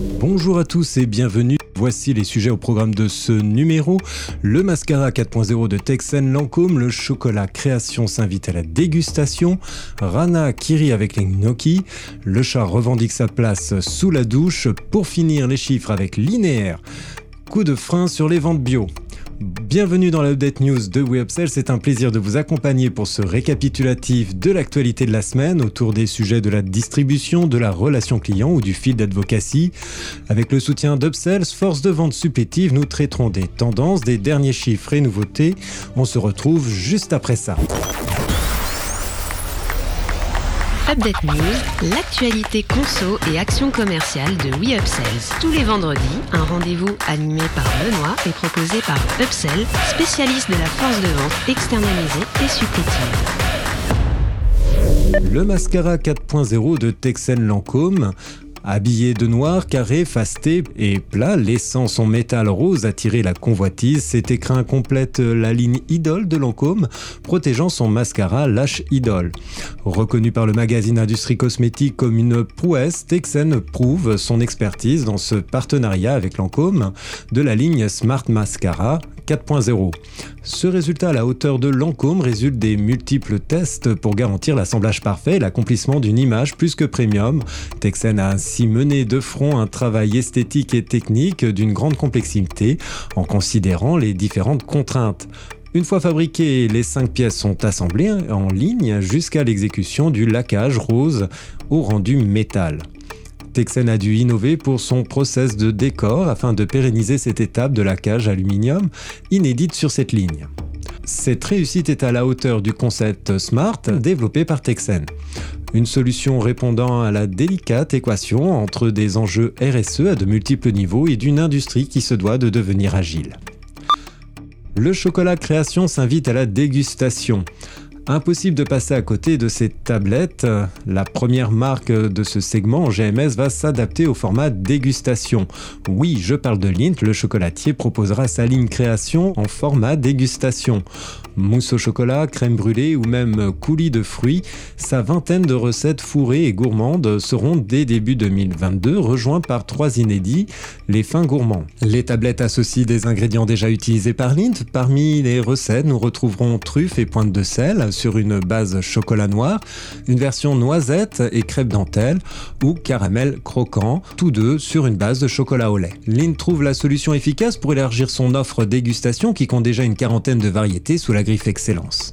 Bonjour à tous et bienvenue. Voici les sujets au programme de ce numéro. Le mascara 4.0 de Texan Lancôme, le chocolat création s'invite à la dégustation, Rana Kiri avec les gnocchi, le chat revendique sa place sous la douche, pour finir les chiffres avec linéaire, coup de frein sur les ventes bio. Bienvenue dans l'Update News de WeUpsell, c'est un plaisir de vous accompagner pour ce récapitulatif de l'actualité de la semaine autour des sujets de la distribution, de la relation client ou du fil d'advocacy. Avec le soutien d'Upsells, force de vente supplétive, nous traiterons des tendances, des derniers chiffres et nouveautés. On se retrouve juste après ça. Update News, l'actualité conso et action commerciale de WeUpsells. Tous les vendredis, un rendez-vous animé par Benoît et proposé par Upsell, spécialiste de la force de vente externalisée et supplétive. Le mascara 4.0 de Texan Lancôme Habillé de noir, carré, fasté et plat, laissant son métal rose attirer la convoitise, cet écrin complète la ligne Idol de Lancôme, protégeant son mascara Lâche Idol. Reconnu par le magazine Industrie Cosmétique comme une prouesse, Texen prouve son expertise dans ce partenariat avec Lancôme de la ligne Smart Mascara 4.0. Ce résultat à la hauteur de Lancôme résulte des multiples tests pour garantir l'assemblage parfait et l'accomplissement d'une image plus que premium. Texen a ainsi mené de front un travail esthétique et technique d'une grande complexité en considérant les différentes contraintes. Une fois fabriquées, les cinq pièces sont assemblées en ligne jusqu'à l'exécution du laquage rose au rendu métal. Texen a dû innover pour son process de décor afin de pérenniser cette étape de la cage aluminium inédite sur cette ligne. Cette réussite est à la hauteur du concept Smart développé par Texen. Une solution répondant à la délicate équation entre des enjeux RSE à de multiples niveaux et d'une industrie qui se doit de devenir agile. Le chocolat création s'invite à la dégustation. Impossible de passer à côté de ces tablettes. La première marque de ce segment en GMS va s'adapter au format dégustation. Oui, je parle de Lint, le chocolatier proposera sa ligne création en format dégustation mousse au chocolat, crème brûlée ou même coulis de fruits, sa vingtaine de recettes fourrées et gourmandes seront dès début 2022 rejointes par trois inédits, les fins gourmands. Les tablettes associent des ingrédients déjà utilisés par Lint. Parmi les recettes, nous retrouverons truffes et pointe de sel sur une base chocolat noir, une version noisette et crêpe dentelle ou caramel croquant, tous deux sur une base de chocolat au lait. Lint trouve la solution efficace pour élargir son offre dégustation qui compte déjà une quarantaine de variétés sous la griffe excellence.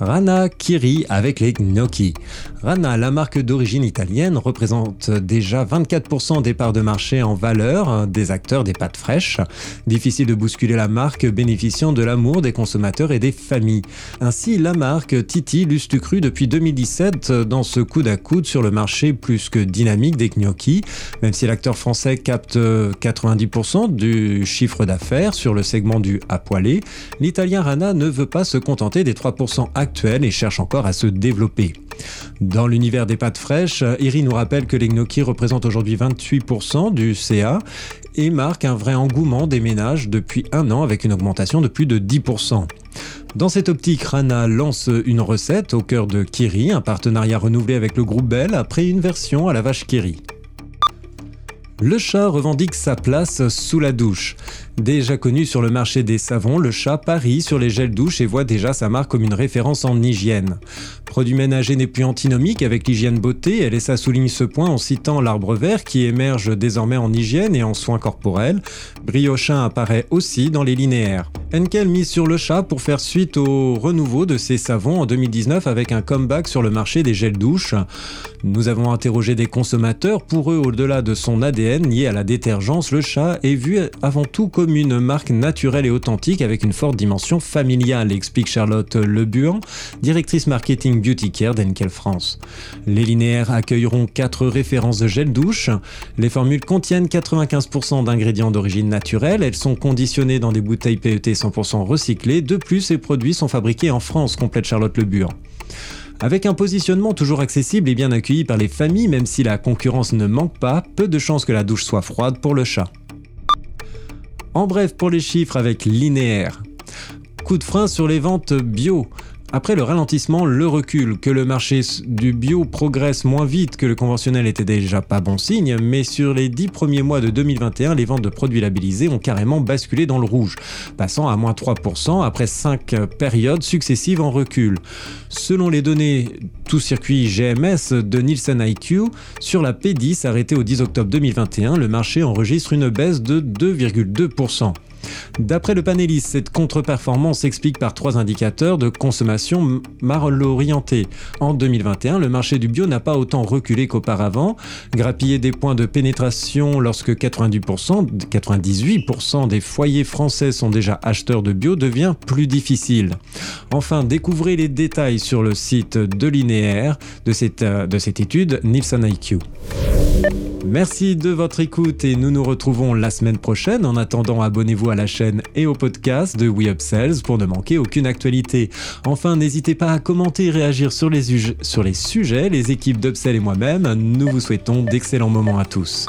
Rana Kiri avec les gnocchi. Rana, la marque d'origine italienne, représente déjà 24% des parts de marché en valeur des acteurs des pâtes fraîches. Difficile de bousculer la marque bénéficiant de l'amour des consommateurs et des familles. Ainsi, la marque Titi lustre cru depuis 2017 dans ce coude à coude sur le marché plus que dynamique des gnocchi. Même si l'acteur français capte 90% du chiffre d'affaires sur le segment du à poêler, l'italien Rana ne veut pas se contenter des 3% actuels et cherche encore à se développer. Dans l'univers des pâtes fraîches, Iri nous rappelle que les gnocchis représentent aujourd'hui 28% du CA et marquent un vrai engouement des ménages depuis un an avec une augmentation de plus de 10%. Dans cette optique, Rana lance une recette au cœur de Kiri, un partenariat renouvelé avec le groupe Bell après une version à la vache Kiri. Le chat revendique sa place sous la douche. Déjà connu sur le marché des savons, le chat parie sur les gels douche et voit déjà sa marque comme une référence en hygiène. Produit ménager n'est plus antinomique avec l'hygiène beauté, LSA souligne ce point en citant l'arbre vert qui émerge désormais en hygiène et en soins corporels. Briochin apparaît aussi dans les linéaires. Henkel mise sur le chat pour faire suite au renouveau de ses savons en 2019 avec un comeback sur le marché des gels douche. Nous avons interrogé des consommateurs. Pour eux, au-delà de son ADN lié à la détergence, le chat est vu avant tout comme comme une marque naturelle et authentique avec une forte dimension familiale, explique Charlotte Lebuan, directrice marketing Beauty Care d'Enkel France. Les linéaires accueilleront quatre références de gel douche. Les formules contiennent 95% d'ingrédients d'origine naturelle. Elles sont conditionnées dans des bouteilles PET 100% recyclées. De plus, ces produits sont fabriqués en France, complète Charlotte Lebuan. Avec un positionnement toujours accessible et bien accueilli par les familles, même si la concurrence ne manque pas, peu de chances que la douche soit froide pour le chat. En bref, pour les chiffres avec linéaire. Coup de frein sur les ventes bio. Après le ralentissement, le recul, que le marché du bio progresse moins vite que le conventionnel était déjà pas bon signe, mais sur les 10 premiers mois de 2021, les ventes de produits labellisés ont carrément basculé dans le rouge, passant à moins 3% après 5 périodes successives en recul. Selon les données tout circuit GMS de Nielsen IQ, sur la P10 arrêtée au 10 octobre 2021, le marché enregistre une baisse de 2,2%. D'après le panéliste, cette contre-performance s'explique par trois indicateurs de consommation mal orientés. En 2021, le marché du bio n'a pas autant reculé qu'auparavant. Grappiller des points de pénétration lorsque 90%, 98% des foyers français sont déjà acheteurs de bio devient plus difficile. Enfin, découvrez les détails sur le site de linéaire de cette, euh, de cette étude Nielsen IQ. Merci de votre écoute et nous nous retrouvons la semaine prochaine. En attendant, abonnez-vous à la chaîne et au podcast de We Upsells pour ne manquer aucune actualité. Enfin, n'hésitez pas à commenter et réagir sur les, sujets. Les équipes d'Upsell et moi-même, nous vous souhaitons d'excellents moments à tous.